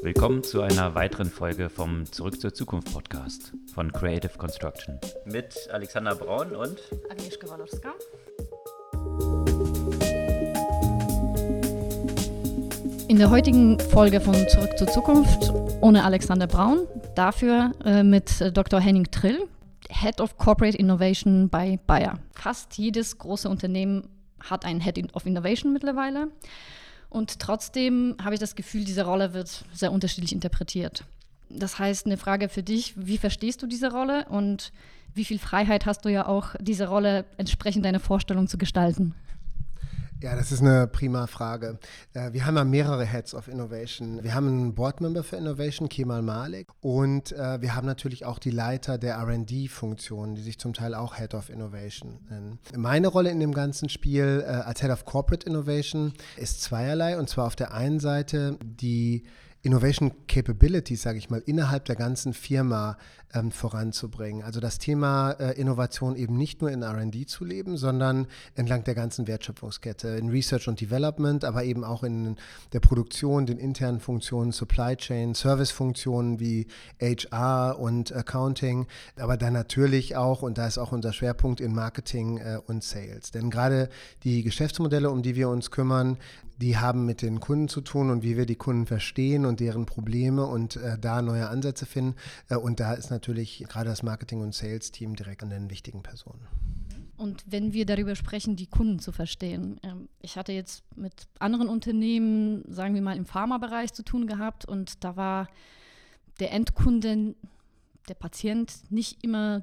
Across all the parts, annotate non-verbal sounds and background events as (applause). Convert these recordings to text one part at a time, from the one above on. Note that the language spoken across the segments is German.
Willkommen zu einer weiteren Folge vom Zurück zur Zukunft Podcast von Creative Construction. Mit Alexander Braun und Agnieszka Walorska. In der heutigen Folge von Zurück zur Zukunft ohne Alexander Braun, dafür äh, mit äh, Dr. Henning Trill, Head of Corporate Innovation bei Bayer. Fast jedes große Unternehmen hat einen Head of Innovation mittlerweile. Und trotzdem habe ich das Gefühl, diese Rolle wird sehr unterschiedlich interpretiert. Das heißt, eine Frage für dich, wie verstehst du diese Rolle und wie viel Freiheit hast du ja auch, diese Rolle entsprechend deiner Vorstellung zu gestalten? Ja, das ist eine prima Frage. Äh, wir haben ja mehrere Heads of Innovation. Wir haben einen Boardmember für Innovation, Kemal Malik, und äh, wir haben natürlich auch die Leiter der RD-Funktionen, die sich zum Teil auch Head of Innovation nennen. Meine Rolle in dem ganzen Spiel äh, als Head of Corporate Innovation ist zweierlei, und zwar auf der einen Seite die Innovation Capabilities, sage ich mal, innerhalb der ganzen Firma ähm, voranzubringen. Also das Thema äh, Innovation eben nicht nur in RD zu leben, sondern entlang der ganzen Wertschöpfungskette, in Research und Development, aber eben auch in der Produktion, den internen Funktionen, Supply Chain, Servicefunktionen wie HR und Accounting, aber dann natürlich auch, und da ist auch unser Schwerpunkt in Marketing äh, und Sales. Denn gerade die Geschäftsmodelle, um die wir uns kümmern, die haben mit den Kunden zu tun und wie wir die Kunden verstehen und deren Probleme und äh, da neue Ansätze finden. Äh, und da ist natürlich gerade das Marketing- und Sales-Team direkt an den wichtigen Personen. Und wenn wir darüber sprechen, die Kunden zu verstehen. Ähm, ich hatte jetzt mit anderen Unternehmen, sagen wir mal im Pharmabereich zu tun gehabt und da war der Endkunde, der Patient nicht immer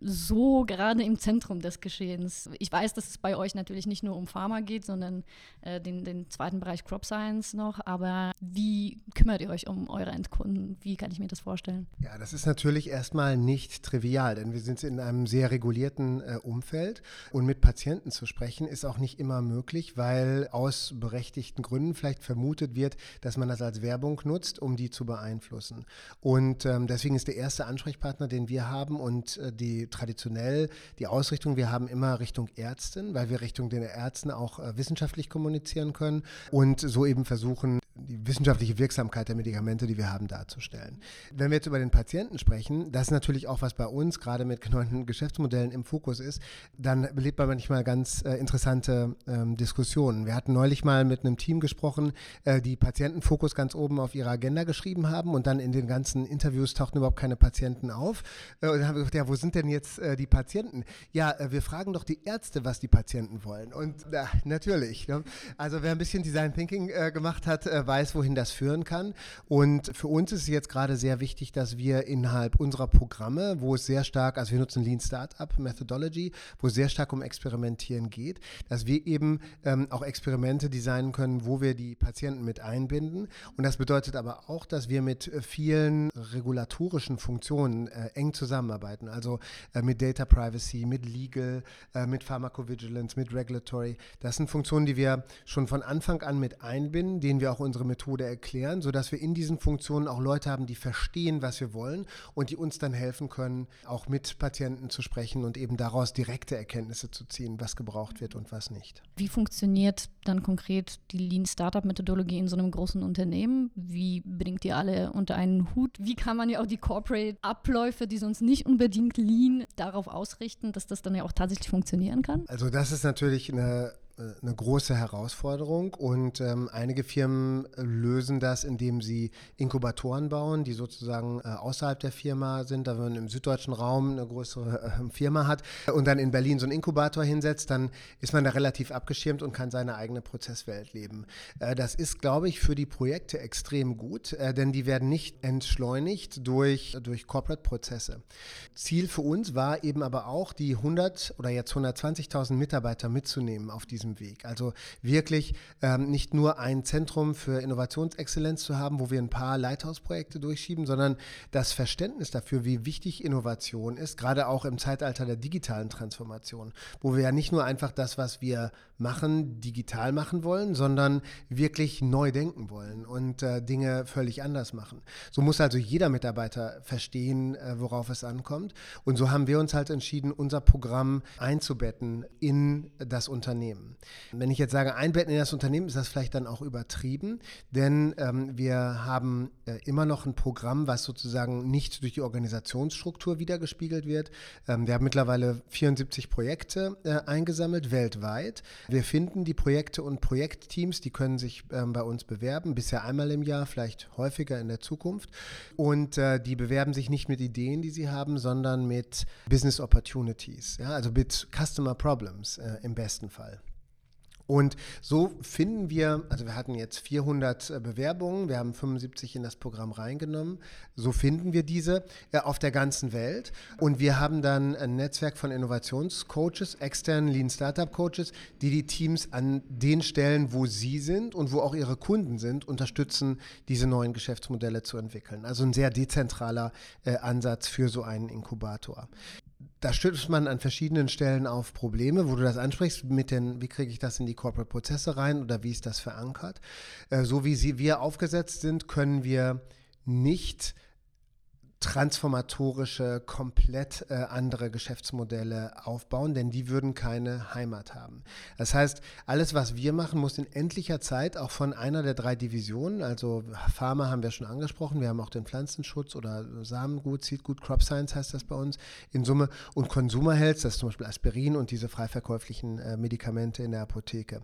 so gerade im Zentrum des Geschehens. Ich weiß, dass es bei euch natürlich nicht nur um Pharma geht, sondern äh, den, den zweiten Bereich Crop Science noch. Aber wie kümmert ihr euch um eure Endkunden? Wie kann ich mir das vorstellen? Ja, das ist natürlich erstmal nicht trivial, denn wir sind in einem sehr regulierten äh, Umfeld und mit Patienten zu sprechen ist auch nicht immer möglich, weil aus berechtigten Gründen vielleicht vermutet wird, dass man das als Werbung nutzt, um die zu beeinflussen. Und ähm, deswegen ist der erste Ansprechpartner, den wir haben und äh, die traditionell die Ausrichtung, wir haben immer Richtung Ärztin, weil wir Richtung den Ärzten auch äh, wissenschaftlich kommunizieren können und so eben versuchen, die wissenschaftliche Wirksamkeit der Medikamente, die wir haben, darzustellen. Wenn wir jetzt über den Patienten sprechen, das ist natürlich auch, was bei uns gerade mit neuen Geschäftsmodellen im Fokus ist, dann belebt man manchmal ganz äh, interessante ähm, Diskussionen. Wir hatten neulich mal mit einem Team gesprochen, äh, die Patientenfokus ganz oben auf ihrer Agenda geschrieben haben und dann in den ganzen Interviews tauchten überhaupt keine Patienten auf. Äh, und dann haben wir gesagt, ja, wo sind denn jetzt äh, die Patienten? Ja, äh, wir fragen doch die Ärzte, was die Patienten wollen. Und natürlich. Ne? Also wer ein bisschen Design Thinking äh, gemacht hat, weiß, wohin das führen kann. Und für uns ist es jetzt gerade sehr wichtig, dass wir innerhalb unserer Programme, wo es sehr stark, also wir nutzen Lean Startup Methodology, wo es sehr stark um Experimentieren geht, dass wir eben ähm, auch Experimente designen können, wo wir die Patienten mit einbinden. Und das bedeutet aber auch, dass wir mit vielen regulatorischen Funktionen äh, eng zusammenarbeiten. Also äh, mit Data Privacy, mit Legal, äh, mit Pharmacovigilance, mit Regulatory. Das sind Funktionen, die wir schon von Anfang an mit einbinden, denen wir auch unsere Methode erklären, sodass wir in diesen Funktionen auch Leute haben, die verstehen, was wir wollen und die uns dann helfen können, auch mit Patienten zu sprechen und eben daraus direkte Erkenntnisse zu ziehen, was gebraucht wird und was nicht. Wie funktioniert dann konkret die Lean Startup Methodologie in so einem großen Unternehmen? Wie bringt ihr alle unter einen Hut? Wie kann man ja auch die Corporate Abläufe, die sonst nicht unbedingt Lean darauf ausrichten, dass das dann ja auch tatsächlich funktionieren kann? Also das ist natürlich eine eine große Herausforderung und ähm, einige Firmen lösen das, indem sie Inkubatoren bauen, die sozusagen äh, außerhalb der Firma sind. Da man im süddeutschen Raum eine größere äh, Firma hat und dann in Berlin so einen Inkubator hinsetzt, dann ist man da relativ abgeschirmt und kann seine eigene Prozesswelt leben. Äh, das ist, glaube ich, für die Projekte extrem gut, äh, denn die werden nicht entschleunigt durch, durch Corporate-Prozesse. Ziel für uns war eben aber auch, die 100 oder jetzt 120.000 Mitarbeiter mitzunehmen auf diesem diesem Weg. Also wirklich ähm, nicht nur ein Zentrum für Innovationsexzellenz zu haben, wo wir ein paar Leithausprojekte durchschieben, sondern das Verständnis dafür, wie wichtig Innovation ist, gerade auch im Zeitalter der digitalen Transformation, wo wir ja nicht nur einfach das, was wir machen, digital machen wollen, sondern wirklich neu denken wollen und äh, Dinge völlig anders machen. So muss also jeder Mitarbeiter verstehen, äh, worauf es ankommt. Und so haben wir uns halt entschieden, unser Programm einzubetten in das Unternehmen. Wenn ich jetzt sage, einbetten in das Unternehmen, ist das vielleicht dann auch übertrieben, denn ähm, wir haben äh, immer noch ein Programm, was sozusagen nicht durch die Organisationsstruktur wiedergespiegelt wird. Ähm, wir haben mittlerweile 74 Projekte äh, eingesammelt weltweit. Wir finden die Projekte und Projektteams, die können sich ähm, bei uns bewerben, bisher einmal im Jahr, vielleicht häufiger in der Zukunft. Und äh, die bewerben sich nicht mit Ideen, die sie haben, sondern mit Business Opportunities, ja, also mit Customer Problems äh, im besten Fall. Und so finden wir, also wir hatten jetzt 400 äh, Bewerbungen, wir haben 75 in das Programm reingenommen, so finden wir diese äh, auf der ganzen Welt. Und wir haben dann ein Netzwerk von Innovationscoaches, externen Lean Startup Coaches, die die Teams an den Stellen, wo sie sind und wo auch ihre Kunden sind, unterstützen, diese neuen Geschäftsmodelle zu entwickeln. Also ein sehr dezentraler äh, Ansatz für so einen Inkubator da stößt man an verschiedenen Stellen auf Probleme, wo du das ansprichst, mit den, wie kriege ich das in die Corporate-Prozesse rein oder wie ist das verankert. Äh, so wie sie, wir aufgesetzt sind, können wir nicht transformatorische, komplett äh, andere Geschäftsmodelle aufbauen, denn die würden keine Heimat haben. Das heißt, alles, was wir machen, muss in endlicher Zeit auch von einer der drei Divisionen, also Pharma haben wir schon angesprochen, wir haben auch den Pflanzenschutz oder Samengut, Seedgut, Crop Science heißt das bei uns in Summe und Consumer Health, das ist zum Beispiel Aspirin und diese frei verkäuflichen äh, Medikamente in der Apotheke.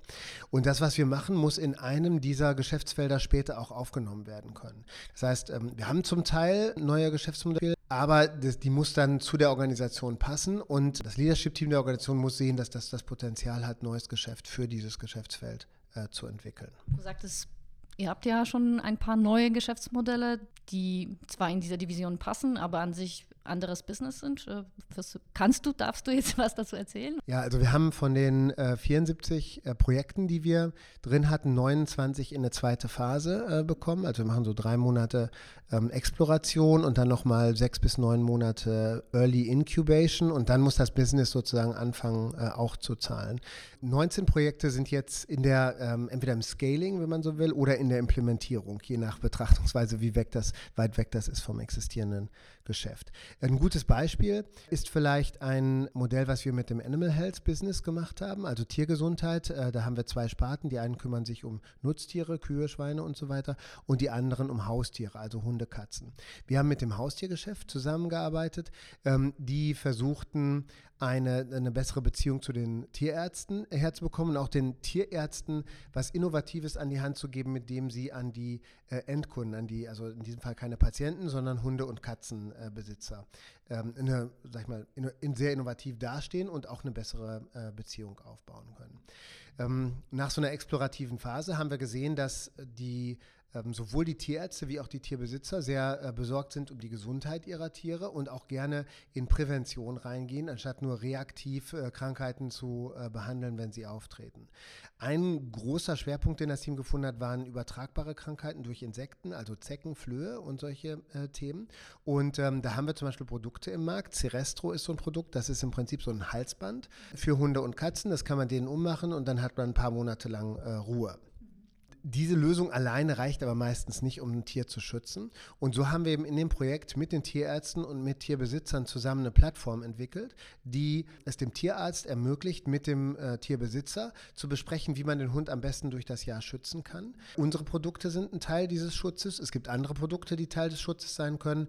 Und das, was wir machen, muss in einem dieser Geschäftsfelder später auch aufgenommen werden können. Das heißt, ähm, wir haben zum Teil neue Geschäftsfelder, Geschäftsmodell, aber das, die muss dann zu der Organisation passen und das Leadership-Team der Organisation muss sehen, dass das das Potenzial hat, neues Geschäft für dieses Geschäftsfeld äh, zu entwickeln. Du sagtest, ihr habt ja schon ein paar neue Geschäftsmodelle, die zwar in dieser Division passen, aber an sich anderes Business sind. Äh, kannst du, darfst du jetzt (laughs) was dazu erzählen? Ja, also wir haben von den äh, 74 äh, Projekten, die wir drin hatten, 29 in eine zweite Phase äh, bekommen. Also wir machen so drei Monate ähm, Exploration und dann nochmal sechs bis neun Monate Early Incubation und dann muss das Business sozusagen anfangen äh, auch zu zahlen. 19 Projekte sind jetzt in der, ähm, entweder im Scaling, wenn man so will, oder in der Implementierung, je nach Betrachtungsweise, wie weg das, weit weg das ist vom existierenden Geschäft. Ein gutes Beispiel ist vielleicht ein Modell, was wir mit dem Animal Health Business gemacht haben, also Tiergesundheit. Äh, da haben wir zwei Sparten. Die einen kümmern sich um Nutztiere, Kühe, Schweine und so weiter und die anderen um Haustiere, also Hunde, Katzen. Wir haben mit dem Haustiergeschäft zusammengearbeitet. Ähm, die versuchten eine, eine bessere Beziehung zu den Tierärzten herzubekommen und auch den Tierärzten was Innovatives an die Hand zu geben, mit dem sie an die äh, Endkunden, an die, also in diesem Fall keine Patienten, sondern Hunde- und Katzenbesitzer, äh, ähm, eine, sag ich mal, in, in sehr innovativ dastehen und auch eine bessere äh, Beziehung aufbauen können. Ähm, nach so einer explorativen Phase haben wir gesehen, dass die ähm, sowohl die Tierärzte wie auch die Tierbesitzer sehr äh, besorgt sind um die Gesundheit ihrer Tiere und auch gerne in Prävention reingehen, anstatt nur reaktiv äh, Krankheiten zu äh, behandeln, wenn sie auftreten. Ein großer Schwerpunkt, den das Team gefunden hat, waren übertragbare Krankheiten durch Insekten, also Zecken, Flöhe und solche äh, Themen. Und ähm, da haben wir zum Beispiel Produkte im Markt. Cerestro ist so ein Produkt, das ist im Prinzip so ein Halsband für Hunde und Katzen. Das kann man denen ummachen und dann hat man ein paar Monate lang äh, Ruhe diese Lösung alleine reicht aber meistens nicht, um ein Tier zu schützen. Und so haben wir eben in dem Projekt mit den Tierärzten und mit Tierbesitzern zusammen eine Plattform entwickelt, die es dem Tierarzt ermöglicht, mit dem äh, Tierbesitzer zu besprechen, wie man den Hund am besten durch das Jahr schützen kann. Unsere Produkte sind ein Teil dieses Schutzes. Es gibt andere Produkte, die Teil des Schutzes sein können.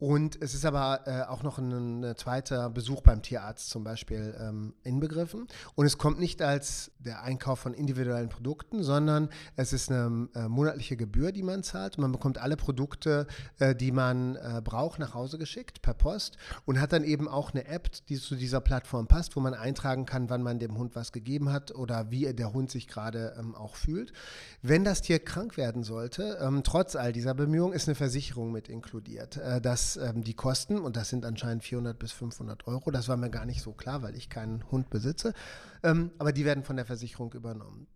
Und es ist aber äh, auch noch ein, ein, zweiter Besuch beim Tierarzt zum Beispiel ähm, inbegriffen. Und es kommt nicht als der Einkauf von individuellen Produkten, sondern es ist eine äh, monatliche Gebühr, die man zahlt. Man bekommt alle Produkte, äh, die man äh, braucht, nach Hause geschickt per Post und hat dann eben auch eine App, die zu dieser Plattform passt, wo man eintragen kann, wann man dem Hund was gegeben hat oder wie der Hund sich gerade ähm, auch fühlt. Wenn das Tier krank werden sollte, ähm, trotz all dieser Bemühungen, ist eine Versicherung mit inkludiert. Äh, ähm, die Kosten, und das sind anscheinend 400 bis 500 Euro, das war mir gar nicht so klar, weil ich keinen Hund besitze, ähm, aber die werden von der Versicherung übernommen.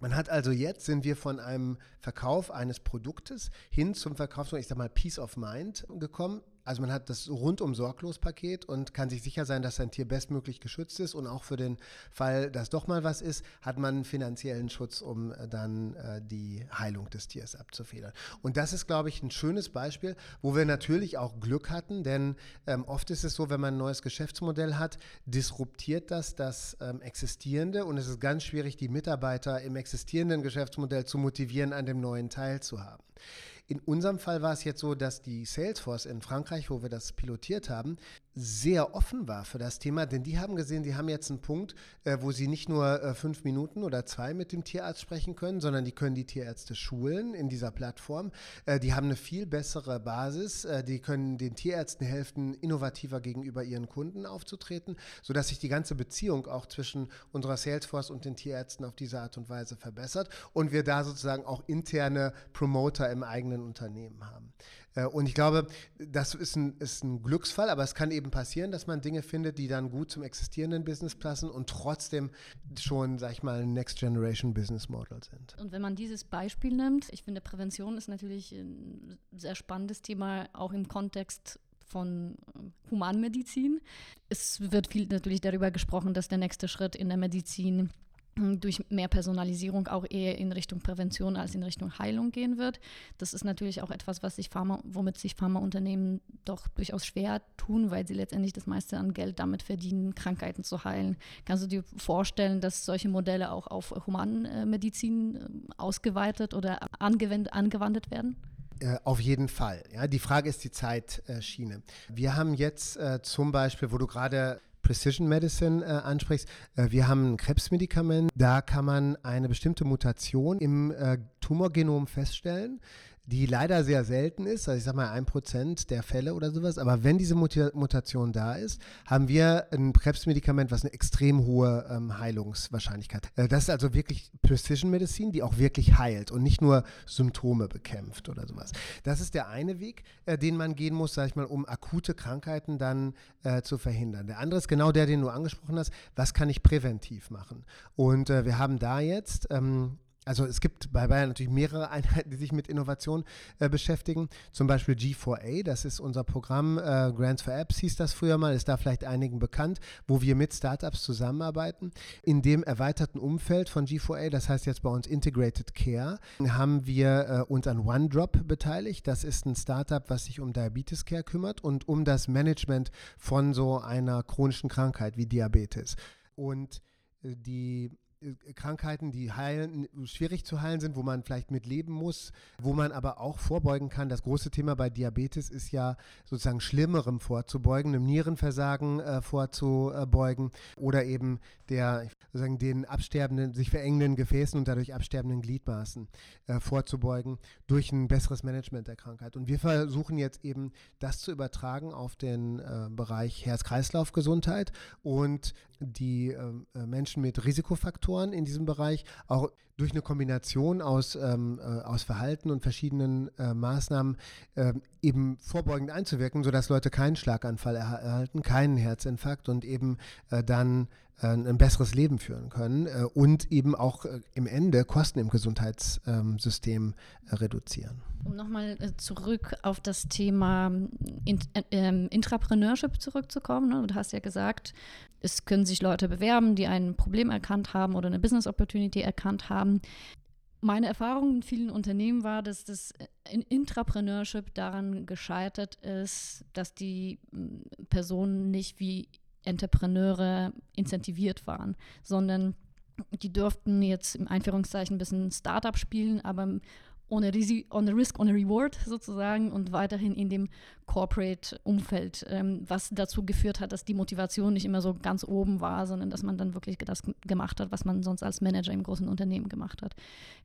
Man hat also jetzt sind wir von einem Verkauf eines Produktes hin zum Verkauf ich sag mal, Peace of Mind gekommen Also man hat das rundum sorglos Paket und kann sich sicher sein, dass sein Tier bestmöglich geschützt ist und auch für den Fall, dass doch mal was ist, hat man finanziellen Schutz, um äh, dann äh, die Heilung des Tiers abzufedern. Und das ist, glaube ich, ein schönes Beispiel, wo wir natürlich auch Glück hatten, denn ähm, oft ist es so, wenn man ein neues Geschäftsmodell hat, disruptiert das das ähm, existierende und es ist ganz schwierig, die Mitarbeiter im existierenden Geschäftsmodell zu motivieren, an dem neuen teilzuhaben. In unserem Fall war es jetzt so, dass die Salesforce in Frankreich, wo wir das pilotiert haben, sehr offen war für das Thema, denn die haben gesehen, die haben jetzt einen Punkt, äh, wo sie nicht nur äh, fünf Minuten oder zwei mit dem Tierarzt sprechen können, sondern die können die Tierärzte schulen in dieser Plattform. Äh, die haben eine viel bessere Basis, die können den Tierärzten helfen, innovativer gegenüber ihren Kunden aufzutreten, sodass sich die ganze Beziehung auch zwischen unserer Salesforce und den Tierärzten auf diese Art und Weise verbessert und wir da sozusagen auch interne Promoter im eigenen Unternehmen haben. Äh, und ich glaube, das ist ein, ist ein Glücksfall, aber es kann eben passieren, dass man Dinge findet, die dann gut zum existierenden Business passen und trotzdem schon, sag ich mal, Next Generation Business Model sind. Und wenn man dieses Beispiel nimmt, ich finde, Prävention ist natürlich ein sehr spannendes Thema, auch im Kontext von äh, Humanmedizin. Es wird viel natürlich darüber gesprochen, dass der nächste Schritt in der Medizin durch mehr Personalisierung auch eher in Richtung Prävention als in Richtung Heilung gehen wird. Das ist natürlich auch etwas, was sich Pharma, womit sich Pharmaunternehmen doch durchaus schwer tun, weil sie letztendlich das meiste an Geld damit verdienen, Krankheiten zu heilen. Kannst du dir vorstellen, dass solche Modelle auch auf Humanmedizin äh, ausgeweitet oder angewandt werden? Äh, auf jeden Fall. Ja, die Frage ist die Zeitschiene. Wir haben jetzt äh, zum Beispiel, wo du gerade Precision Medicine äh, ansprichst, äh, wir haben ein Krebsmedikament, da kann man eine bestimmte Mutation im äh, Tumorgenom feststellen die leider sehr selten ist, also ich sage mal ein Prozent der Fälle oder sowas, aber wenn diese Mutation da ist, haben wir ein Krebsmedikament, was eine extrem hohe ähm, Heilungswahrscheinlichkeit. Äh, das ist also wirklich Precision Medicine, die auch wirklich heilt und nicht nur Symptome bekämpft oder sowas. Das ist der eine Weg, äh, den man gehen muss, sage ich mal, um akute Krankheiten dann äh, zu verhindern. Der andere ist genau der, den du angesprochen hast. Was kann ich präventiv machen? Und äh, wir haben da jetzt ähm, also es gibt bei Bayern natürlich mehrere (laughs) Einheiten, die sich mit Innovation äh, beschäftigen. Zum Beispiel G4A, das ist unser Programm, äh, Grants for Apps hieß das früher mal, ist da vielleicht einigen bekannt, wo wir mit Startups zusammenarbeiten. In dem erweiterten Umfeld von G4A, das heißt jetzt bei uns Integrated Care, haben wir äh, uns an OneDrop beteiligt. Das ist ein Startup, was sich um Diabetes Care kümmert und um das Management von so einer chronischen Krankheit wie Diabetes. Und äh, die Krankheiten, die heilen, schwierig zu heilen sind, wo man vielleicht mit leben muss, wo man aber auch vorbeugen kann. Das große Thema bei Diabetes ist ja sozusagen Schlimmerem vorzubeugen, einem Nierenversagen äh, vorzubeugen oder eben der sozusagen den absterbenden, sich verengenden Gefäßen und dadurch absterbenden Gliedmaßen äh, vorzubeugen durch ein besseres Management der Krankheit. Und wir versuchen jetzt eben das zu übertragen auf den äh, Bereich Herz-Kreislauf-Gesundheit und die ähm, äh, Menschen mit Risikofaktoren in diesem Bereich auch durch eine Kombination aus, ähm, äh, aus Verhalten und verschiedenen äh, Maßnahmen äh, eben vorbeugend einzuwirken, sodass Leute keinen Schlaganfall erhalten, keinen Herzinfarkt und eben äh, dann ein besseres Leben führen können äh, und eben auch im Ende Kosten im Gesundheitssystem reduzieren. Um nochmal zurück auf das Thema ähm, Intrapreneurship zurückzukommen. Ne? Du hast ja gesagt, es können sich Leute bewerben, die ein Problem erkannt haben oder eine Business Opportunity erkannt haben. Meine Erfahrung in vielen Unternehmen war, dass das Intrapreneurship daran gescheitert ist, dass die Personen nicht wie Entrepreneure incentiviert waren, sondern die durften jetzt im Einführungszeichen ein bisschen Startup spielen, aber ohne, Risi ohne Risk, ohne Reward sozusagen und weiterhin in dem Corporate-Umfeld, ähm, was dazu geführt hat, dass die Motivation nicht immer so ganz oben war, sondern dass man dann wirklich das gemacht hat, was man sonst als Manager im großen Unternehmen gemacht hat.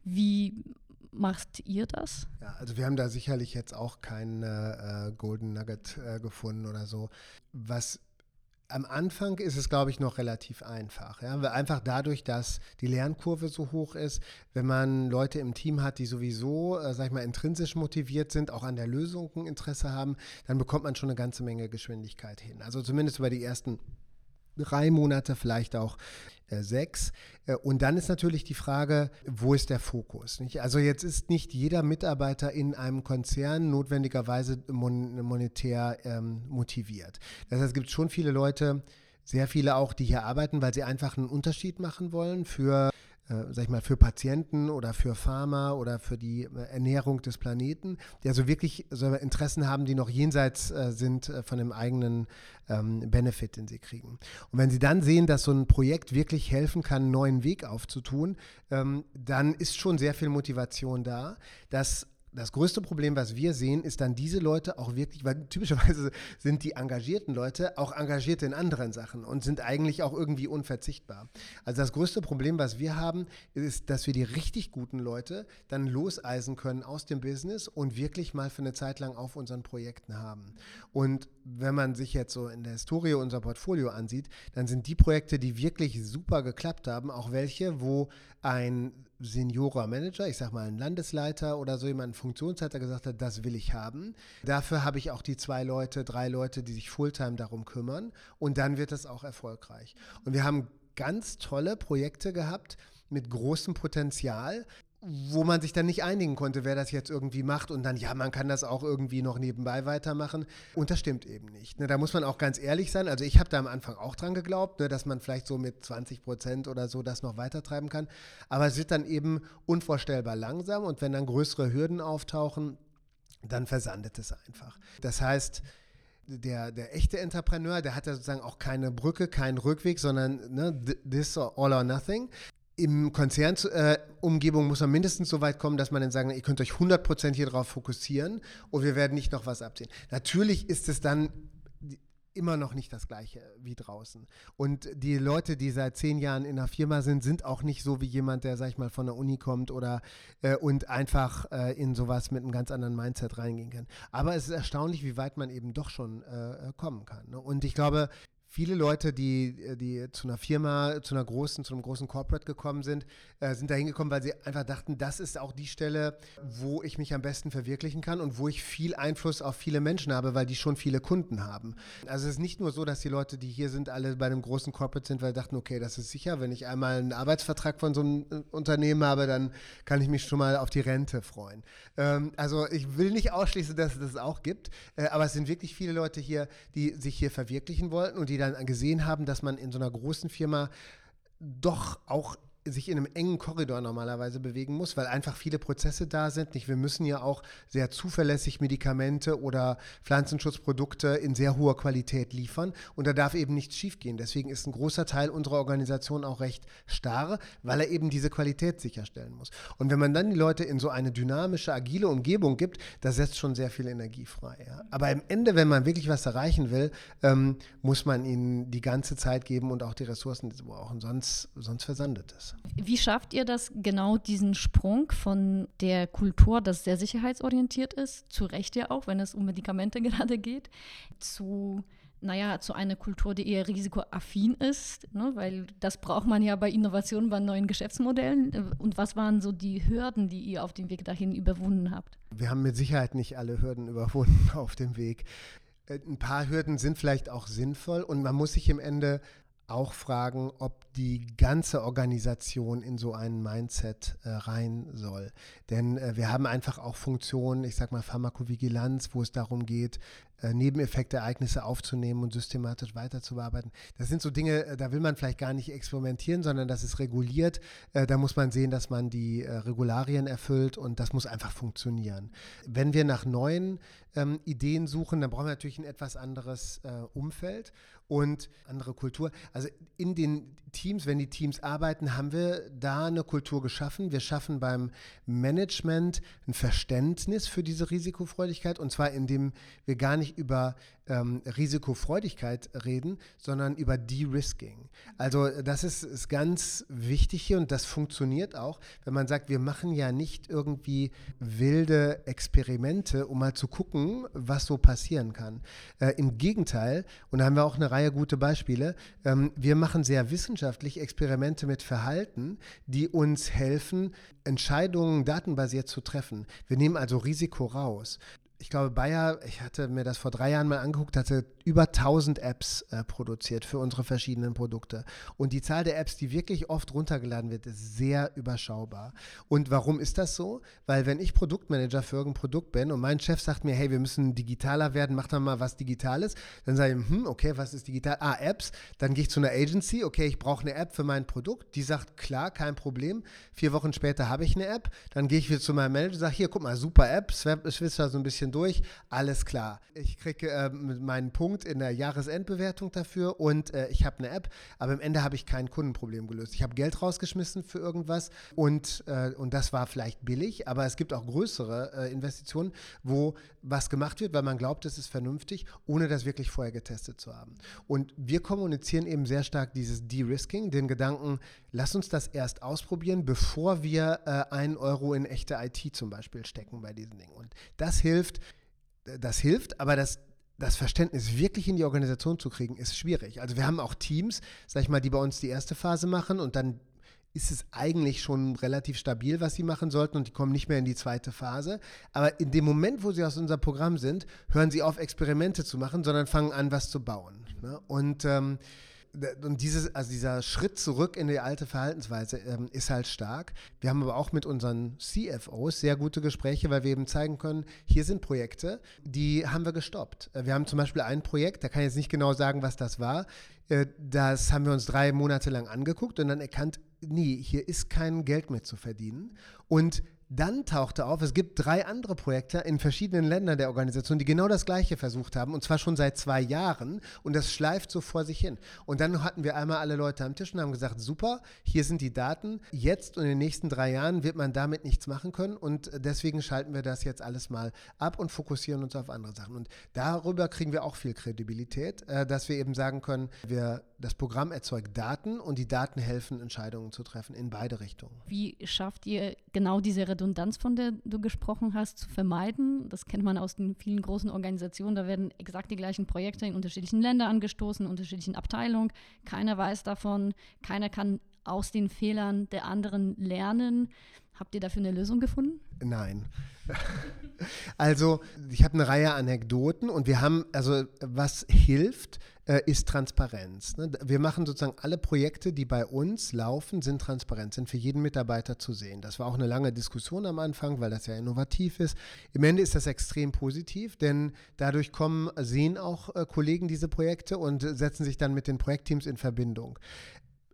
Wie macht ihr das? Ja, also wir haben da sicherlich jetzt auch keinen äh, Golden Nugget äh, gefunden oder so. Was am Anfang ist es, glaube ich, noch relativ einfach. Ja? Einfach dadurch, dass die Lernkurve so hoch ist, wenn man Leute im Team hat, die sowieso, äh, sag ich mal, intrinsisch motiviert sind, auch an der Lösung ein Interesse haben, dann bekommt man schon eine ganze Menge Geschwindigkeit hin. Also zumindest über die ersten drei Monate, vielleicht auch äh, sechs. Äh, und dann ist natürlich die Frage, wo ist der Fokus? Also jetzt ist nicht jeder Mitarbeiter in einem Konzern notwendigerweise mon monetär ähm, motiviert. Das heißt, es gibt schon viele Leute, sehr viele auch, die hier arbeiten, weil sie einfach einen Unterschied machen wollen für äh, sag ich mal, für Patienten oder für Pharma oder für die äh, Ernährung des Planeten, die also wirklich so Interessen haben, die noch jenseits äh, sind äh, von dem eigenen ähm, Benefit, den sie kriegen. Und wenn sie dann sehen, dass so ein Projekt wirklich helfen kann, einen neuen Weg aufzutun, ähm, dann ist schon sehr viel Motivation da, dass das größte Problem, was wir sehen, ist dann diese Leute auch wirklich, weil typischerweise sind die engagierten Leute auch engagiert in anderen Sachen und sind eigentlich auch irgendwie unverzichtbar. Also das größte Problem, was wir haben, ist, dass wir die richtig guten Leute dann loseisen können aus dem Business und wirklich mal für eine Zeit lang auf unseren Projekten haben. Und wenn man sich jetzt so in der Historie unser Portfolio ansieht, dann sind die Projekte, die wirklich super geklappt haben, auch welche, wo ein Seniorer-Manager, ich sag mal ein Landesleiter oder so jemand, ein Funktionsleiter gesagt hat, das will ich haben. Dafür habe ich auch die zwei Leute, drei Leute, die sich Fulltime darum kümmern und dann wird das auch erfolgreich. Und wir haben ganz tolle Projekte gehabt mit großem Potenzial, wo man sich dann nicht einigen konnte, wer das jetzt irgendwie macht und dann, ja, man kann das auch irgendwie noch nebenbei weitermachen. Und das stimmt eben nicht. Ne? Da muss man auch ganz ehrlich sein. Also ich habe da am Anfang auch dran geglaubt, ne, dass man vielleicht so mit 20 Prozent oder so das noch weitertreiben kann. Aber es wird dann eben unvorstellbar langsam und wenn dann größere Hürden auftauchen, dann versandet es einfach. Das heißt, der, der echte Entrepreneur, der hat ja sozusagen auch keine Brücke, keinen Rückweg, sondern ne, this or all or nothing im Konzernumgebung äh, muss man mindestens so weit kommen, dass man dann sagen, ihr könnt euch 100% hier drauf fokussieren und wir werden nicht noch was abziehen. Natürlich ist es dann immer noch nicht das gleiche wie draußen. Und die Leute, die seit zehn Jahren in einer Firma sind, sind auch nicht so wie jemand, der, sag ich mal, von der Uni kommt oder äh, und einfach äh, in sowas mit einem ganz anderen Mindset reingehen kann. Aber es ist erstaunlich, wie weit man eben doch schon äh, kommen kann. Ne? Und ich glaube, Viele Leute, die, die zu einer Firma, zu einer großen, zu einem großen Corporate gekommen sind, äh, sind da hingekommen, weil sie einfach dachten, das ist auch die Stelle, wo ich mich am besten verwirklichen kann und wo ich viel Einfluss auf viele Menschen habe, weil die schon viele Kunden haben. Also es ist nicht nur so, dass die Leute, die hier sind, alle bei einem großen Corporate sind, weil sie dachten, okay, das ist sicher, wenn ich einmal einen Arbeitsvertrag von so einem äh, Unternehmen habe, dann kann ich mich schon mal auf die Rente freuen. Ähm, also ich will nicht ausschließen, dass es das auch gibt, äh, aber es sind wirklich viele Leute hier, die sich hier verwirklichen wollten und die dann gesehen haben, dass man in so einer großen Firma doch auch sich in einem engen Korridor normalerweise bewegen muss, weil einfach viele Prozesse da sind. Nicht, wir müssen ja auch sehr zuverlässig Medikamente oder Pflanzenschutzprodukte in sehr hoher Qualität liefern und da darf eben nichts schiefgehen. Deswegen ist ein großer Teil unserer Organisation auch recht starr, weil er eben diese Qualität sicherstellen muss. Und wenn man dann die Leute in so eine dynamische, agile Umgebung gibt, da setzt schon sehr viel Energie frei. Ja. Aber im Ende, wenn man wirklich was erreichen will, ähm, muss man ihnen die ganze Zeit geben und auch die Ressourcen, die sie brauchen, sonst, sonst versandet es. Wie schafft ihr das genau, diesen Sprung von der Kultur, das sehr sicherheitsorientiert ist, zu Recht ja auch, wenn es um Medikamente (laughs) gerade geht, zu naja, zu einer Kultur, die eher risikoaffin ist, ne? weil das braucht man ja bei Innovationen, bei neuen Geschäftsmodellen. Und was waren so die Hürden, die ihr auf dem Weg dahin überwunden habt? Wir haben mit Sicherheit nicht alle Hürden überwunden (laughs) auf dem Weg. Äh, ein paar Hürden sind vielleicht auch sinnvoll und man muss sich im Ende auch fragen, ob die ganze Organisation in so ein Mindset äh, rein soll. Denn äh, wir haben einfach auch Funktionen, ich sage mal Pharmakovigilanz, wo es darum geht, äh, Nebeneffektereignisse aufzunehmen und systematisch weiterzubearbeiten. Das sind so Dinge, äh, da will man vielleicht gar nicht experimentieren, sondern das ist reguliert. Äh, da muss man sehen, dass man die äh, Regularien erfüllt und das muss einfach funktionieren. Wenn wir nach neuen ähm, Ideen suchen, dann brauchen wir natürlich ein etwas anderes Umfeld und andere Kultur. Also in den Teams, wenn die Teams arbeiten, haben wir da eine Kultur geschaffen. Wir schaffen beim Management ein Verständnis für diese Risikofreudigkeit und zwar indem wir gar nicht über ähm, Risikofreudigkeit reden, sondern über De-Risking. Also das ist, ist ganz wichtig hier und das funktioniert auch, wenn man sagt, wir machen ja nicht irgendwie wilde Experimente, um mal zu gucken, was so passieren kann. Äh, Im Gegenteil, und da haben wir auch eine Reihe gute Beispiele, ähm, wir machen sehr wissenschaftlich Experimente mit Verhalten, die uns helfen, Entscheidungen datenbasiert zu treffen. Wir nehmen also Risiko raus ich glaube, Bayer, ich hatte mir das vor drei Jahren mal angeguckt, hatte über 1000 Apps äh, produziert für unsere verschiedenen Produkte. Und die Zahl der Apps, die wirklich oft runtergeladen wird, ist sehr überschaubar. Und warum ist das so? Weil wenn ich Produktmanager für irgendein Produkt bin und mein Chef sagt mir, hey, wir müssen digitaler werden, mach doch mal was Digitales, dann sage ich, hm, okay, was ist digital? Ah, Apps. Dann gehe ich zu einer Agency, okay, ich brauche eine App für mein Produkt. Die sagt, klar, kein Problem. Vier Wochen später habe ich eine App. Dann gehe ich wieder zu meinem Manager und sage, hier, guck mal, super App, schwitzt da so ein bisschen durch, alles klar. Ich kriege äh, meinen Punkt in der Jahresendbewertung dafür und äh, ich habe eine App, aber am Ende habe ich kein Kundenproblem gelöst. Ich habe Geld rausgeschmissen für irgendwas und, äh, und das war vielleicht billig, aber es gibt auch größere äh, Investitionen, wo was gemacht wird, weil man glaubt, es ist vernünftig, ohne das wirklich vorher getestet zu haben. Und wir kommunizieren eben sehr stark dieses De-Risking, den Gedanken, lass uns das erst ausprobieren, bevor wir äh, einen Euro in echte IT zum Beispiel stecken bei diesen Dingen. Und das hilft, das hilft, aber das, das Verständnis wirklich in die Organisation zu kriegen, ist schwierig. Also wir haben auch Teams, sag ich mal, die bei uns die erste Phase machen und dann ist es eigentlich schon relativ stabil, was sie machen sollten und die kommen nicht mehr in die zweite Phase. Aber in dem Moment, wo sie aus unserem Programm sind, hören sie auf, Experimente zu machen, sondern fangen an, was zu bauen. Ne? Und ähm, und dieses, also dieser Schritt zurück in die alte Verhaltensweise ähm, ist halt stark. Wir haben aber auch mit unseren CFOs sehr gute Gespräche, weil wir eben zeigen können, hier sind Projekte, die haben wir gestoppt. Äh, wir haben zum Beispiel ein Projekt, da kann ich jetzt nicht genau sagen, was das war. Äh, das haben wir uns drei Monate lang angeguckt und dann erkannt, nie, hier ist kein Geld mehr zu verdienen. Und dann tauchte auf, es gibt drei andere Projekte in verschiedenen Ländern der Organisation, die genau das Gleiche versucht haben, und zwar schon seit zwei Jahren, und das schleift so vor sich hin. Und dann hatten wir einmal alle Leute am Tisch und haben gesagt, super, hier sind die Daten, jetzt und in den nächsten drei Jahren wird man damit nichts machen können, und deswegen schalten wir das jetzt alles mal ab und fokussieren uns auf andere Sachen. Und darüber kriegen wir auch viel Kredibilität, äh, dass wir eben sagen können, wir, das Programm erzeugt Daten und die Daten helfen, Entscheidungen zu treffen in beide Richtungen. Wie schafft ihr genau diese Redundanz, von der du gesprochen hast, zu vermeiden. Das kennt man aus den vielen großen Organisationen. Da werden exakt die gleichen Projekte in unterschiedlichen Ländern angestoßen, in unterschiedlichen Abteilungen. Keiner weiß davon. Keiner kann aus den Fehlern der anderen lernen. Habt ihr dafür eine Lösung gefunden? Nein. (laughs) Also, ich habe eine Reihe Anekdoten und wir haben, also was hilft, äh, ist Transparenz. Ne? Wir machen sozusagen alle Projekte, die bei uns laufen, sind transparent, sind für jeden Mitarbeiter zu sehen. Das war auch eine lange Diskussion am Anfang, weil das ja innovativ ist. Im Ende ist das extrem positiv, denn dadurch kommen, sehen auch äh, Kollegen diese Projekte und setzen sich dann mit den Projektteams in Verbindung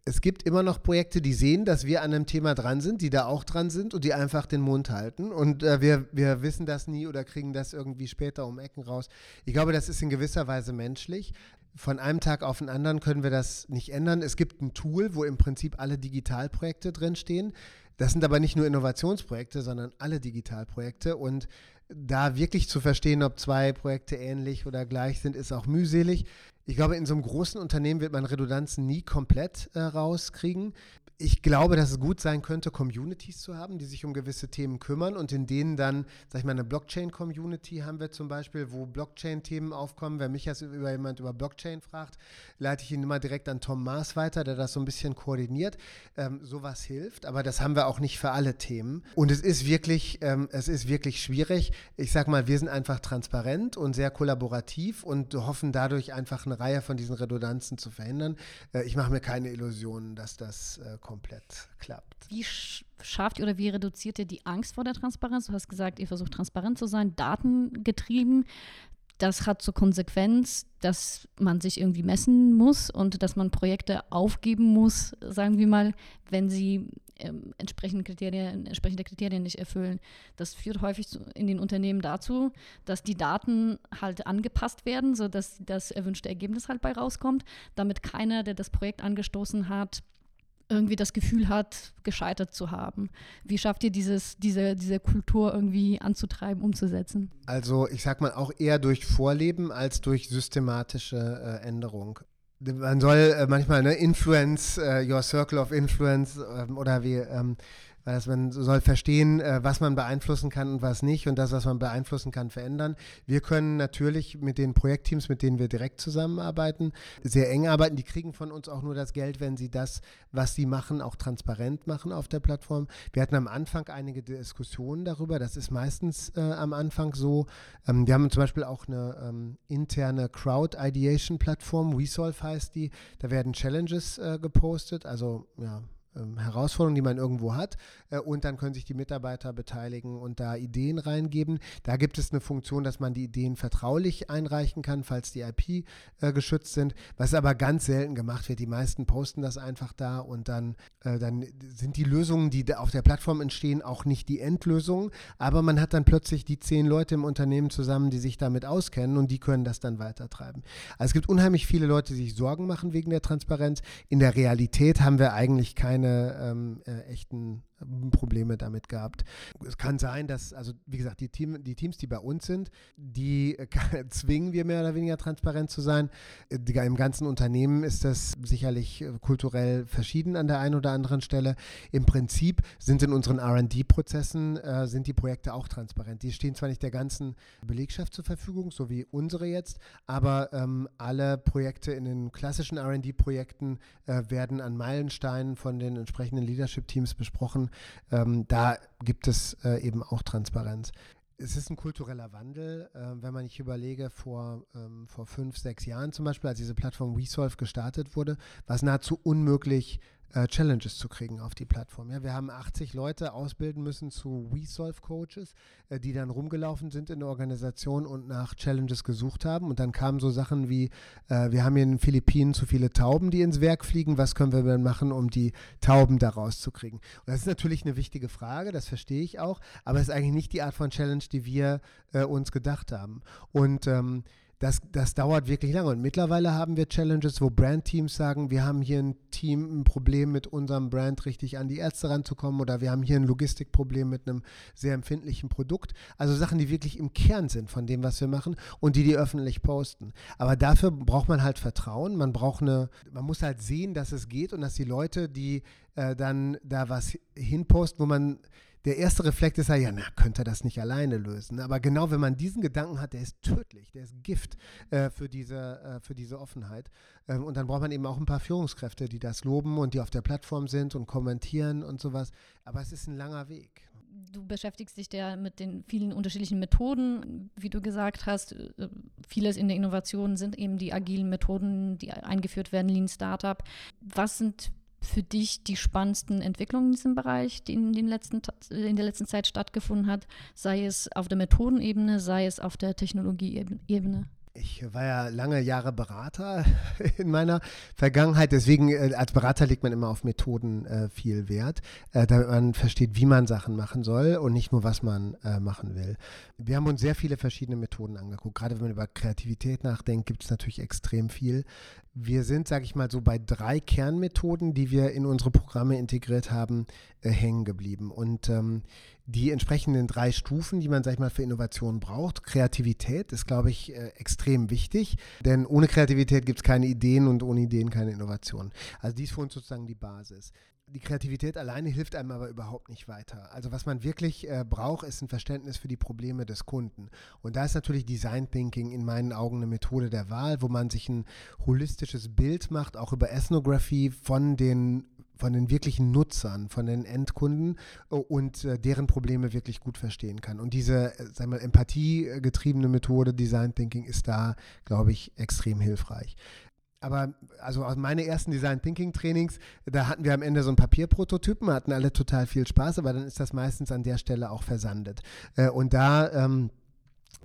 es gibt immer noch Projekte, die sehen, dass wir an einem Thema dran sind, die da auch dran sind und die einfach den Mund halten. Und äh, wir, wir wissen das nie oder kriegen das irgendwie später um Ecken raus. Ich glaube, das ist in gewisser Weise menschlich. Von einem Tag auf den anderen können wir das nicht ändern. Es gibt ein Tool, wo im Prinzip alle Digitalprojekte drinstehen. Das sind aber nicht nur Innovationsprojekte, sondern alle Digitalprojekte. Und da wirklich zu verstehen, ob zwei Projekte ähnlich oder gleich sind, ist auch mühselig. Ich glaube, in so einem großen Unternehmen wird man Redundanzen nie komplett äh, rauskriegen ich glaube, dass es gut sein könnte, Communities zu haben, die sich um gewisse Themen kümmern und in denen dann, sag ich mal, eine Blockchain-Community haben wir zum Beispiel, wo Blockchain-Themen aufkommen. Wenn mich jetzt über jemand über Blockchain fragt, leite ich ihn immer direkt an Tom Maas weiter, der das so ein bisschen koordiniert. Ähm, sowas hilft, aber das haben wir auch nicht für alle Themen. Und es ist wirklich, ähm, es ist wirklich schwierig. Ich sag mal, wir sind einfach transparent und sehr kollaborativ und hoffen dadurch einfach eine Reihe von diesen Redundanzen zu verhindern. Äh, ich mache mir keine Illusionen, dass das äh, komplett klappt. Wie schafft oder wie reduziert ihr die Angst vor der Transparenz? Du hast gesagt, ihr versucht transparent zu sein, datengetrieben. Das hat zur Konsequenz, dass man sich irgendwie messen muss und dass man Projekte aufgeben muss, sagen wir mal, wenn sie ähm, entsprechende, Kriterien, entsprechende Kriterien nicht erfüllen. Das führt häufig zu, in den Unternehmen dazu, dass die Daten halt angepasst werden, sodass das erwünschte Ergebnis halt bei rauskommt, damit keiner, der das Projekt angestoßen hat, irgendwie das Gefühl hat, gescheitert zu haben. Wie schafft ihr dieses, diese, diese Kultur irgendwie anzutreiben, umzusetzen? Also ich sag mal auch eher durch Vorleben als durch systematische äh, Änderung. Man soll äh, manchmal ne, Influence, äh, Your Circle of Influence ähm, oder wie ähm, das, man soll verstehen, äh, was man beeinflussen kann und was nicht und das, was man beeinflussen kann, verändern. Wir können natürlich mit den Projektteams, mit denen wir direkt zusammenarbeiten, sehr eng arbeiten. Die kriegen von uns auch nur das Geld, wenn sie das, was sie machen, auch transparent machen auf der Plattform. Wir hatten am Anfang einige Diskussionen darüber. Das ist meistens äh, am Anfang so. Ähm, wir haben zum Beispiel auch eine ähm, interne Crowd-Ideation-Plattform, WeSolve heißt die. Da werden Challenges äh, gepostet, also ja, ähm, Herausforderungen, die man irgendwo hat. Äh, und dann können sich die Mitarbeiter beteiligen und da Ideen reingeben. Da gibt es eine Funktion, dass man die Ideen vertraulich einreichen kann, falls die IP äh, geschützt sind, was aber ganz selten gemacht wird. Die meisten posten das einfach da und dann, äh, dann sind die Lösungen, die auf der Plattform entstehen, auch nicht die Endlösungen. Aber man hat dann plötzlich die zehn Leute im Unternehmen zusammen, die sich damit auskennen und die können das dann weitertreiben. Also es gibt unheimlich viele Leute, die sich Sorgen machen wegen der Transparenz. In der Realität haben wir eigentlich keine keine ähm, äh, echten Probleme damit gehabt. Es kann sein, dass, also wie gesagt, die, Team, die Teams, die bei uns sind, die äh, (laughs) zwingen wir mehr oder weniger transparent zu sein. Die, Im ganzen Unternehmen ist das sicherlich äh, kulturell verschieden an der einen oder anderen Stelle. Im Prinzip sind in unseren RD-Prozessen äh, sind die Projekte auch transparent. Die stehen zwar nicht der ganzen Belegschaft zur Verfügung, so wie unsere jetzt, aber ähm, alle Projekte in den klassischen RD-Projekten äh, werden an Meilensteinen von den entsprechenden Leadership-Teams besprochen ähm, da gibt es äh, eben auch Transparenz. Es ist ein kultureller Wandel, äh, wenn man sich überlege, vor, ähm, vor fünf, sechs Jahren zum Beispiel, als diese Plattform WeSolve gestartet wurde, war es nahezu unmöglich, äh, Challenges zu kriegen auf die Plattform. Ja, wir haben 80 Leute ausbilden müssen zu WeSolve-Coaches, äh, die dann rumgelaufen sind in der Organisation und nach Challenges gesucht haben. Und dann kamen so Sachen wie, äh, wir haben hier in den Philippinen zu viele Tauben, die ins Werk fliegen. Was können wir denn machen, um die Tauben da rauszukriegen? Und das ist natürlich eine wichtige Frage, das verstehe ich auch, aber es ist eigentlich nicht die Art von Challenge, die wir äh, uns gedacht haben. Und ähm, das, das dauert wirklich lange. Und mittlerweile haben wir Challenges, wo Brandteams sagen, wir haben hier ein Team ein Problem mit unserem Brand richtig an die Ärzte ranzukommen oder wir haben hier ein Logistikproblem mit einem sehr empfindlichen Produkt. Also Sachen, die wirklich im Kern sind von dem, was wir machen und die die öffentlich posten. Aber dafür braucht man halt Vertrauen. Man braucht eine, man muss halt sehen, dass es geht und dass die Leute, die äh, dann da was hinposten, wo man der erste Reflekt ist ja, ja, na, könnte er das nicht alleine lösen. Aber genau, wenn man diesen Gedanken hat, der ist tödlich, der ist Gift äh, für, diese, äh, für diese Offenheit. Ähm, und dann braucht man eben auch ein paar Führungskräfte, die das loben und die auf der Plattform sind und kommentieren und sowas. Aber es ist ein langer Weg. Du beschäftigst dich ja mit den vielen unterschiedlichen Methoden, wie du gesagt hast. Äh, vieles in der Innovation sind eben die agilen Methoden, die eingeführt werden, Lean Startup. Was sind für dich die spannendsten Entwicklungen in diesem Bereich, die in, den letzten, in der letzten Zeit stattgefunden hat, sei es auf der Methodenebene, sei es auf der Technologieebene? Ich war ja lange Jahre Berater (laughs) in meiner Vergangenheit, deswegen äh, als Berater legt man immer auf Methoden äh, viel Wert, äh, damit man versteht, wie man Sachen machen soll und nicht nur, was man äh, machen will. Wir haben uns sehr viele verschiedene Methoden angeguckt. Gerade wenn man über Kreativität nachdenkt, gibt es natürlich extrem viel. Wir sind, sage ich mal, so bei drei Kernmethoden, die wir in unsere Programme integriert haben, äh, hängen geblieben. Und ähm, die entsprechenden drei Stufen, die man, sag ich mal, für Innovation braucht. Kreativität ist, glaube ich, äh, extrem wichtig, denn ohne Kreativität gibt es keine Ideen und ohne Ideen keine Innovation. Also dies ist für uns sozusagen die Basis. Die Kreativität alleine hilft einem aber überhaupt nicht weiter. Also was man wirklich äh, braucht, ist ein Verständnis für die Probleme des Kunden. Und da ist natürlich Design Thinking in meinen Augen eine Methode der Wahl, wo man sich ein holistisches Bild macht, auch über Ethnography von den von den wirklichen Nutzern, von den Endkunden äh, und äh, deren Probleme wirklich gut verstehen kann. Und diese, äh, sagen wir, empathiegetriebene Methode Design Thinking ist da, glaube ich, extrem hilfreich. Aber also aus meinen ersten Design Thinking Trainings, da hatten wir am Ende so ein Papierprototypen, hatten alle total viel Spaß, aber dann ist das meistens an der Stelle auch versandet. und da ähm,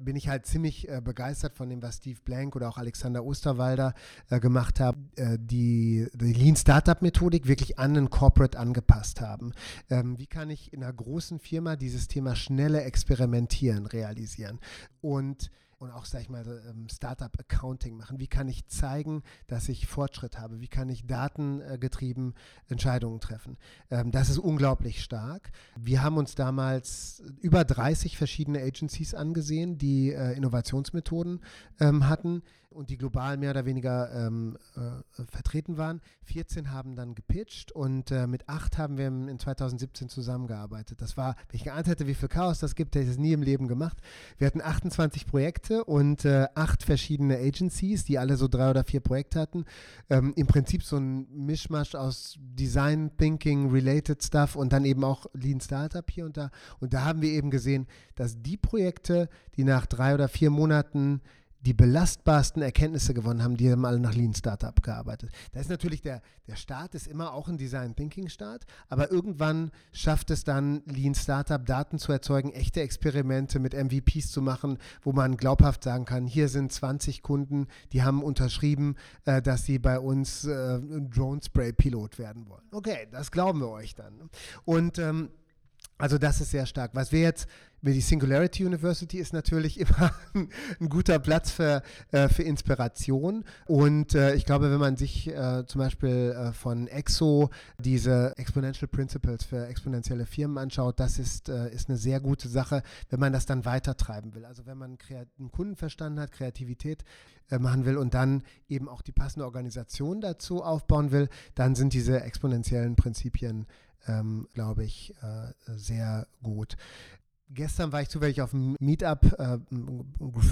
bin ich halt ziemlich äh, begeistert von dem, was Steve Blank oder auch Alexander Osterwalder äh, gemacht haben, äh, die, die Lean Startup Methodik wirklich an den Corporate angepasst haben. Ähm, wie kann ich in einer großen Firma dieses Thema schnelle Experimentieren realisieren? Und und auch, sag ich mal, ähm, Startup-Accounting machen. Wie kann ich zeigen, dass ich Fortschritt habe? Wie kann ich datengetrieben Entscheidungen treffen? Ähm, das ist unglaublich stark. Wir haben uns damals über 30 verschiedene Agencies angesehen, die äh, Innovationsmethoden ähm, hatten und die global mehr oder weniger ähm, äh, vertreten waren. 14 haben dann gepitcht und äh, mit acht haben wir in 2017 zusammengearbeitet. Das war, wenn ich geahnt hätte, wie viel Chaos das gibt, hätte ich das nie im Leben gemacht. Wir hatten 28 Projekte und äh, acht verschiedene Agencies, die alle so drei oder vier Projekte hatten. Ähm, Im Prinzip so ein Mischmasch aus Design, Thinking, Related Stuff und dann eben auch Lean Startup hier und da. Und da haben wir eben gesehen, dass die Projekte, die nach drei oder vier Monaten die belastbarsten Erkenntnisse gewonnen haben, die haben alle nach Lean Startup gearbeitet. Da ist natürlich der, der Start ist immer auch ein Design Thinking Start, aber irgendwann schafft es dann Lean Startup Daten zu erzeugen, echte Experimente mit MVPs zu machen, wo man glaubhaft sagen kann, hier sind 20 Kunden, die haben unterschrieben, äh, dass sie bei uns äh, Drone Spray Pilot werden wollen. Okay, das glauben wir euch dann. Und ähm, also das ist sehr stark. Was wir jetzt die Singularity University ist natürlich (laughs) immer ein, guter Platz für, äh, für Inspiration. Und äh, ich glaube, wenn man sich äh, zum Beispiel äh, von EXO diese Exponential Principles für exponentielle Firmen anschaut, das ist, äh, ist eine sehr gute Sache, wenn man das dann weitertreiben will. Also wenn man einen Kunden verstanden hat, Kreativität äh, machen will und dann eben auch die passende Organisation dazu aufbauen will, dann sind diese exponentiellen Prinzipien ähm, glaube ich, äh, sehr gut. Gestern war ich zufällig auf einem Meetup äh,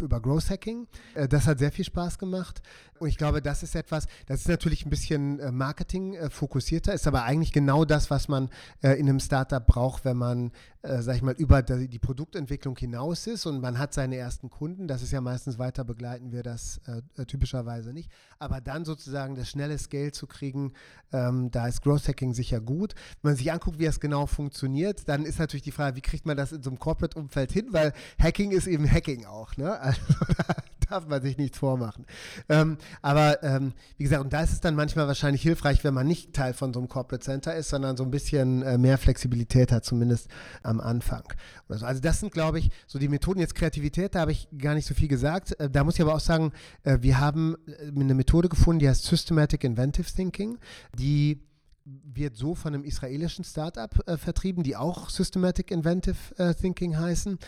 über Growth Hacking. Äh, das hat sehr viel Spaß gemacht. Und ich glaube, das ist etwas, das ist natürlich ein bisschen äh, Marketing äh, fokussierter, ist aber eigentlich genau das, was man äh, in einem Startup braucht, wenn man, äh, sag ich mal, über die, Produktentwicklung hinaus ist und man hat seine ersten Kunden. Das ist ja meistens weiter begleiten wir das typischerweise nicht. Aber dann sozusagen das schnelle Scale zu kriegen, ähm, da ist Growth Hacking sicher gut. Wenn man sich anguckt, wie das genau funktioniert, dann ist natürlich die Frage, wie kriegt man das in so einem Corporate-Umfeld hin, weil Hacking ist eben Hacking auch. Ne? (laughs) Also darf man sich nichts vormachen. Ähm, aber ähm, wie gesagt, und da ist es dann manchmal wahrscheinlich hilfreich, wenn man nicht Teil von so einem Corporate Center ist, sondern so ein bisschen äh, mehr Flexibilität hat, zumindest am Anfang. So. Also das sind, glaube ich, so die Methoden. Jetzt Kreativität, da habe ich gar nicht so viel gesagt. Äh, da muss ich aber auch sagen, äh, wir haben äh, eine Methode gefunden, die heißt Systematic Inventive Thinking, die wird so von einem israelischen Startup äh, vertrieben, die auch Systematic Inventive äh, Thinking heißen.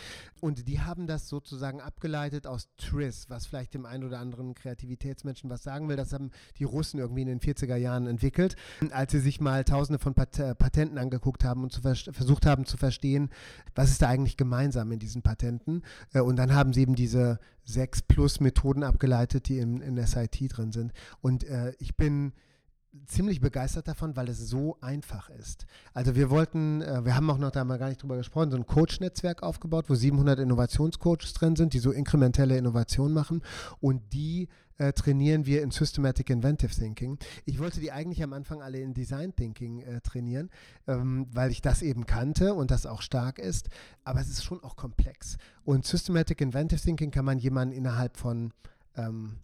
Und die haben das sozusagen abgeleitet aus TRIS, was vielleicht dem einen oder anderen Kreativitätsmenschen was sagen will. Das haben die Russen irgendwie in den 40er Jahren entwickelt, als sie sich mal tausende von Pat äh, Patenten angeguckt haben und versucht haben zu verstehen, was ist da eigentlich gemeinsam in diesen Patenten. Äh, und dann haben sie eben diese sechs plus Methoden abgeleitet, die in, in SIT drin sind. Und äh, ich bin ziemlich begeistert davon, weil es so einfach ist. Also wir wollten, äh, wir haben auch noch da mal gar nicht drüber gesprochen, so ein Coach-Netzwerk aufgebaut, wo 700 Innovationscoaches drin sind, die so inkrementelle Innovation machen und die äh, trainieren wir in Systematic Inventive Thinking. Ich wollte die eigentlich am Anfang alle in Design Thinking äh, trainieren, ähm, weil ich das eben kannte und das auch stark ist, aber es ist schon auch komplex. Und Systematic Inventive Thinking kann man jemanden innerhalb von ähm,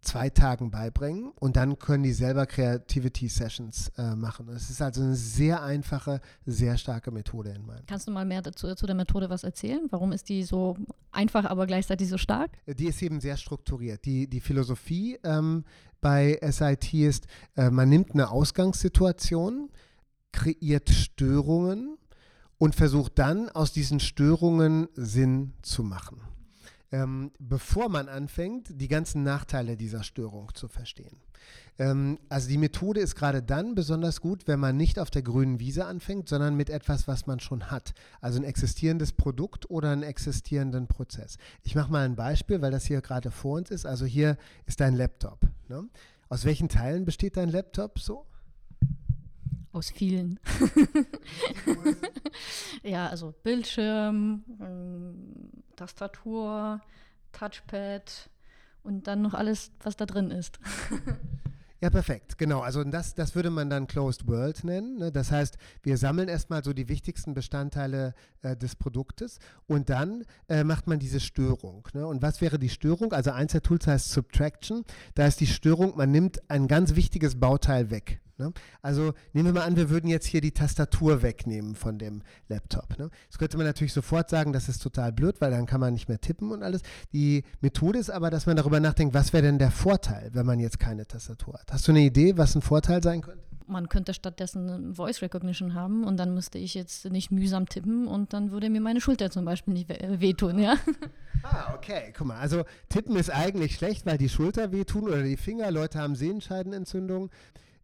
zwei Tagen beibringen und dann können die selber Creativity Sessions äh, machen. Es ist also eine sehr einfache, sehr starke Methode in meinem. Kannst du mal mehr dazu zu der Methode was erzählen? Warum ist die so einfach, aber gleichzeitig so stark? Die ist eben sehr strukturiert. Die, die Philosophie ähm, bei SIT ist, äh, man nimmt eine Ausgangssituation, kreiert Störungen und versucht dann aus diesen Störungen Sinn zu machen ähm, bevor man anfängt, die ganzen Nachteile dieser Störung zu verstehen. Ähm, also die Methode ist gerade dann besonders gut, wenn man nicht auf der grünen Wiese anfängt, sondern mit etwas, was man schon hat. Also ein existierendes Produkt oder einen existierenden Prozess. Ich mache mal ein Beispiel, weil das hier gerade vor uns ist. Also hier ist dein Laptop. Ne? Aus welchen Teilen besteht dein Laptop so? Aus vielen. (laughs) ja, also Bildschirm, ähm, Tastatur, Touchpad und dann noch alles, was da drin ist. (laughs) Ja, perfekt, genau. Also das, das würde man dann Closed World nennen. Ne? Das heißt, wir sammeln erstmal so die wichtigsten Bestandteile äh, des Produktes und dann äh, macht man diese Störung. Ne? Und was wäre die Störung? Also eins der Tools heißt Subtraction. Da ist die Störung, man nimmt ein ganz wichtiges Bauteil weg. Ne? Also nehmen wir mal an, wir würden jetzt hier die Tastatur wegnehmen von dem Laptop. Ne? Das könnte man natürlich sofort sagen, das ist total blöd, weil dann kann man nicht mehr tippen und alles. Die Methode ist aber, dass man darüber nachdenkt, was wäre denn der Vorteil, wenn man jetzt keine Tastatur hat. Hast du eine Idee, was ein Vorteil sein könnte? man könnte stattdessen Voice Recognition haben und dann müsste ich jetzt nicht mühsam tippen und dann würde mir meine Schulter zum Beispiel nicht wehtun, ja. (laughs) Ah, okay, guck mal, also tippen ist eigentlich schlecht, weil die Schulter wehtun oder die Finger, Leute haben Sehenscheidenentzündung.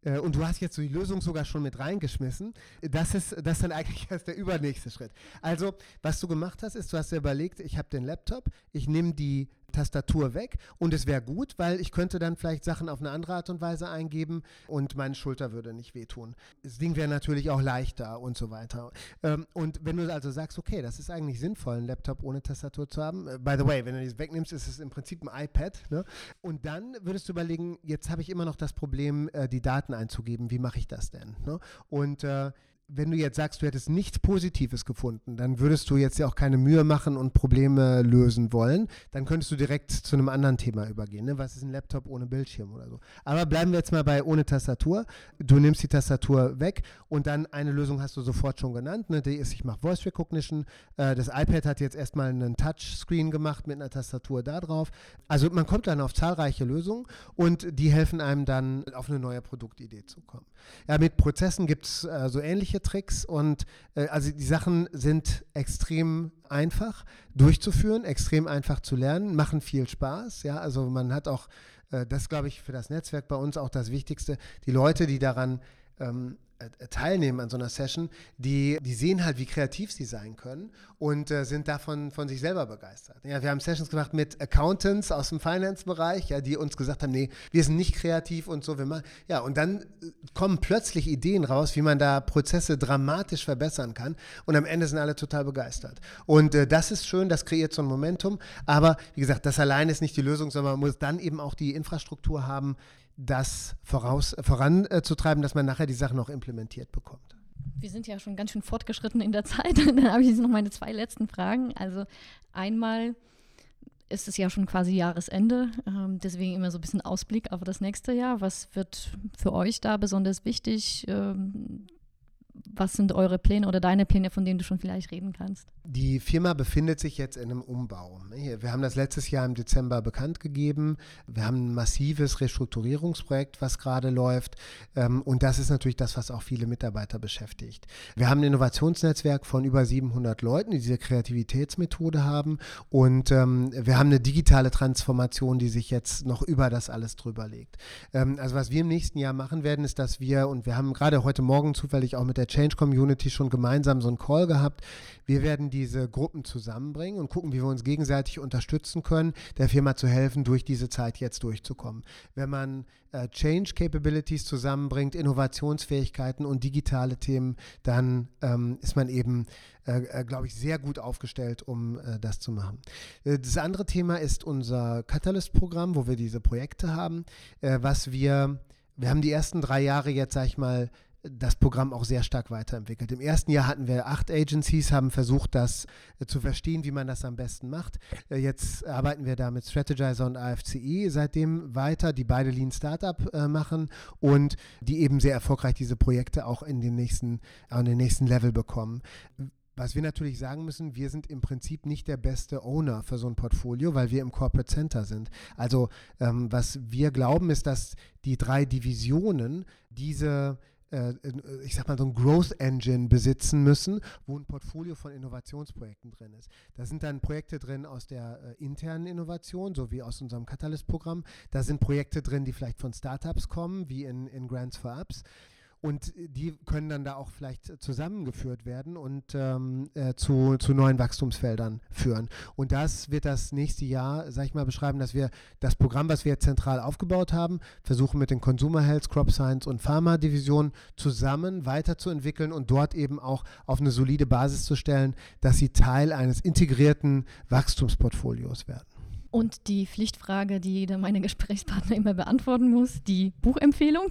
Äh, und du hast jetzt so die Lösung sogar schon mit reingeschmissen. Das ist, das ist dann eigentlich (laughs) erst der übernächste Schritt. Also, was du gemacht hast, ist, du hast dir überlegt, ich habe den Laptop, ich nehme die Tastatur weg und es wäre gut, weil ich könnte dann vielleicht Sachen auf eine andere Art und Weise eingeben und meine Schulter würde nicht wehtun. Das Ding wäre natürlich auch leichter und so weiter. Ähm, und wenn du also sagst, okay, das ist eigentlich sinnvoll, einen Laptop ohne Tastatur zu haben. Äh, by the way, wenn du das wegnimmst, ist es im Prinzip ein iPad. Ne? Und dann würdest du überlegen, jetzt habe ich immer noch das Problem, äh, die Daten einzugeben. Wie mache ich das denn? Ne? Und äh, wenn du jetzt sagst, du hättest nichts Positives gefunden, dann würdest du jetzt ja auch keine Mühe machen und Probleme lösen wollen. Dann könntest du direkt zu einem anderen Thema übergehen. Ne? Was ist ein Laptop ohne Bildschirm oder so? Aber bleiben wir jetzt mal bei ohne Tastatur. Du nimmst die Tastatur weg und dann eine Lösung hast du sofort schon genannt. Ne? Die ist, ich mache Voice Recognition. Äh, das iPad hat jetzt erstmal einen Touchscreen gemacht mit einer Tastatur da drauf. Also man kommt dann auf zahlreiche Lösungen und die helfen einem dann auf eine neue Produktidee zu kommen. Ja, mit Prozessen gibt es äh, so ähnliche Tricks und äh, also die Sachen sind extrem einfach durchzuführen, extrem einfach zu lernen, machen viel Spaß. Ja, also man hat auch, äh, das glaube ich für das Netzwerk bei uns auch das Wichtigste, die Leute, die daran ähm, äh, teilnehmen an so einer Session, die, die sehen halt, wie kreativ sie sein können und äh, sind davon von sich selber begeistert. Ja, wir haben Sessions gemacht mit Accountants aus dem Finance-Bereich, ja, die uns gesagt haben, nee, wir sind nicht kreativ und so. Wir machen, ja, und dann äh, kommen plötzlich Ideen raus, wie man da Prozesse dramatisch verbessern kann und am Ende sind alle total begeistert. Und äh, das ist schön, das kreiert so ein Momentum, aber wie gesagt, das allein ist nicht die Lösung, sondern man muss dann eben auch die Infrastruktur haben, das voraus, voranzutreiben, dass man nachher die Sachen auch implementiert bekommt. Wir sind ja schon ganz schön fortgeschritten in der (laughs) Zeit. Dann habe ich jetzt noch meine zwei letzten Fragen. Also einmal ist es ja schon quasi Jahresende, ähm, deswegen immer so ein bisschen Ausblick auf das nächste Jahr. Was wird für euch da besonders wichtig? Was sind eure Pläne oder deine Pläne, von denen du schon vielleicht reden kannst? Die Firma befindet sich jetzt in einem Umbau. Wir haben das letztes Jahr im Dezember bekannt gegeben. Wir haben ein massives Restrukturierungsprojekt, was gerade läuft. Ähm, und das ist natürlich das, was auch viele Mitarbeiter beschäftigt. Wir haben ein Innovationsnetzwerk von über 700 Leuten, die diese Kreativitätsmethode haben. Und ähm, wir haben eine digitale Transformation, die sich jetzt noch über das alles drüber legt. Ähm, also was wir im nächsten Jahr machen werden, ist, dass wir, und wir haben gerade heute Morgen zufällig auch mit der Change Community schon gemeinsam so einen Call gehabt. Wir werden diese Gruppen zusammenbringen und gucken, wie wir uns gegenseitig unterstützen können, der Firma zu helfen, durch diese Zeit jetzt durchzukommen. Wenn man äh, Change Capabilities zusammenbringt, Innovationsfähigkeiten und digitale Themen, dann ähm, ist man eben, äh, äh, glaube ich, sehr gut aufgestellt, um äh, das zu machen. Äh, das andere Thema ist unser Catalyst-Programm, wo wir diese Projekte haben, äh, was wir wir haben die ersten drei Jahre jetzt, sag ich mal, das Programm auch sehr stark weiterentwickelt. Im ersten Jahr hatten wir acht Agencies, haben versucht, das äh, zu verstehen, wie man das am besten macht. Äh, jetzt arbeiten wir da mit Strategizer und AFCE seitdem weiter, die beide Lean Startup äh, machen und die eben sehr erfolgreich diese Projekte auch in den nächsten, an den nächsten Level bekommen. Was wir natürlich sagen müssen, wir sind im Prinzip nicht der beste Owner für so ein Portfolio, weil wir im Corporate Center sind. Also ähm, was wir glauben, ist, dass die drei Divisionen diese ich sag mal, so ein Growth Engine besitzen müssen, wo ein Portfolio von Innovationsprojekten drin ist. Da sind dann Projekte drin aus der äh, internen Innovation, so wie aus unserem Catalyst-Programm. Da sind Projekte drin, die vielleicht von Startups kommen, wie in, in Grants for Apps. Und die können dann da auch vielleicht zusammengeführt werden und ähm, äh, zu, zu neuen Wachstumsfeldern führen. Und das wird das nächste Jahr, sag ich mal, beschreiben, dass wir das Programm, was wir zentral aufgebaut haben, versuchen mit den Consumer Health, Crop Science und Pharma Divisionen zusammen weiterzuentwickeln und dort eben auch auf eine solide Basis zu stellen, dass sie Teil eines integrierten Wachstumsportfolios werden. Und die Pflichtfrage, die jeder meiner Gesprächspartner immer beantworten muss, die Buchempfehlung.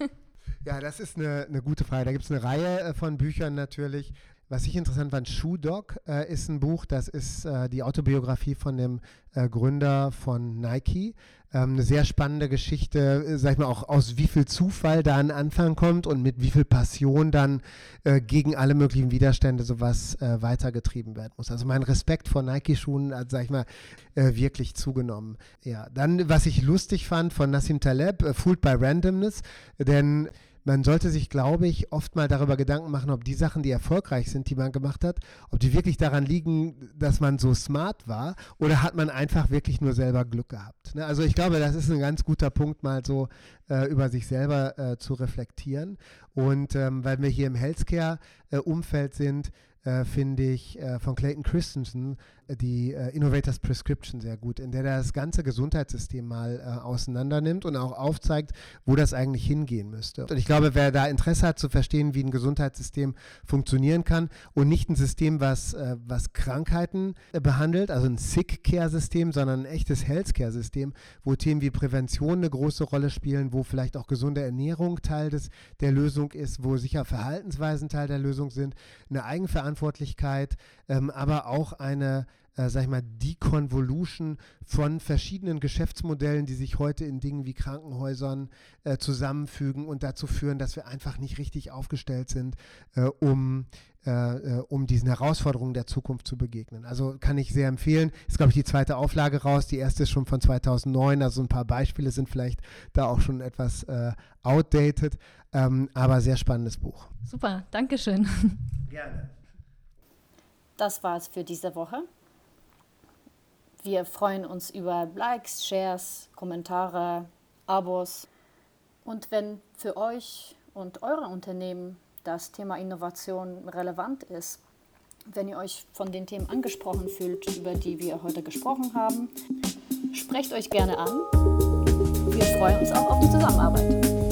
(laughs) Ja, das ist eine, eine gute Frage. Da gibt es eine Reihe äh, von Büchern natürlich. Was ich interessant fand, Shoe Dog äh, ist ein Buch, das ist äh, die Autobiografie von dem äh, Gründer von Nike. Ähm, eine sehr spannende Geschichte, äh, sag ich mal, auch aus wie viel Zufall da ein Anfang kommt und mit wie viel Passion dann äh, gegen alle möglichen Widerstände sowas weitergetrieben werden muss. Also mein Respekt vor Nike-Schuhen hat, sag ich mal, wirklich zugenommen. Ja, dann, was ich lustig fand von Nassim Taleb, Fooled by Randomness, denn man sollte sich, glaube ich, oft mal darüber Gedanken machen, ob die Sachen, die erfolgreich sind, die man gemacht hat, ob die wirklich daran liegen, dass man so smart war oder hat man einfach wirklich nur selber Glück gehabt. Ne? Also ich glaube, das ist ein ganz guter Punkt, mal so äh, über sich selber äh, zu reflektieren. Und ähm, weil wir hier im Healthcare-Umfeld äh, sind, äh, finde ich äh, von Clayton Christensen die äh, Innovators Prescription sehr gut, in der er das ganze Gesundheitssystem mal äh, auseinander nimmt und auch aufzeigt, wo das eigentlich hingehen müsste. Und ich glaube, wer da Interesse hat zu verstehen, wie ein Gesundheitssystem funktionieren kann und nicht ein System, was, äh, was Krankheiten behandelt, also ein Sick-Care-System, sondern ein echtes Health-Care-System, wo Themen wie Prävention eine große Rolle spielen, wo vielleicht auch gesunde Ernährung Teil des, der Lösung ist, wo sicher Verhaltensweisen Teil der Lösung sind, eine Eigenverantwortlichkeit, ähm, aber auch eine äh, sag ich mal, Deconvolution von verschiedenen Geschäftsmodellen, die sich heute in Dingen wie Krankenhäusern äh, zusammenfügen und dazu führen, dass wir einfach nicht richtig aufgestellt sind, äh, um, äh, äh, um diesen Herausforderungen der Zukunft zu begegnen. Also kann ich sehr empfehlen. Ist, glaube ich, die zweite Auflage raus. Die erste ist schon von 2009, also ein paar Beispiele sind vielleicht da auch schon etwas äh, outdated, ähm, aber sehr spannendes Buch. Super, Dankeschön. Gerne. Das war es für diese Woche. Wir freuen uns über Likes, Shares, Kommentare, Abos. Und wenn für euch und eure Unternehmen das Thema Innovation relevant ist, wenn ihr euch von den Themen angesprochen fühlt, über die wir heute gesprochen haben, sprecht euch gerne an. Wir freuen uns auch auf die Zusammenarbeit.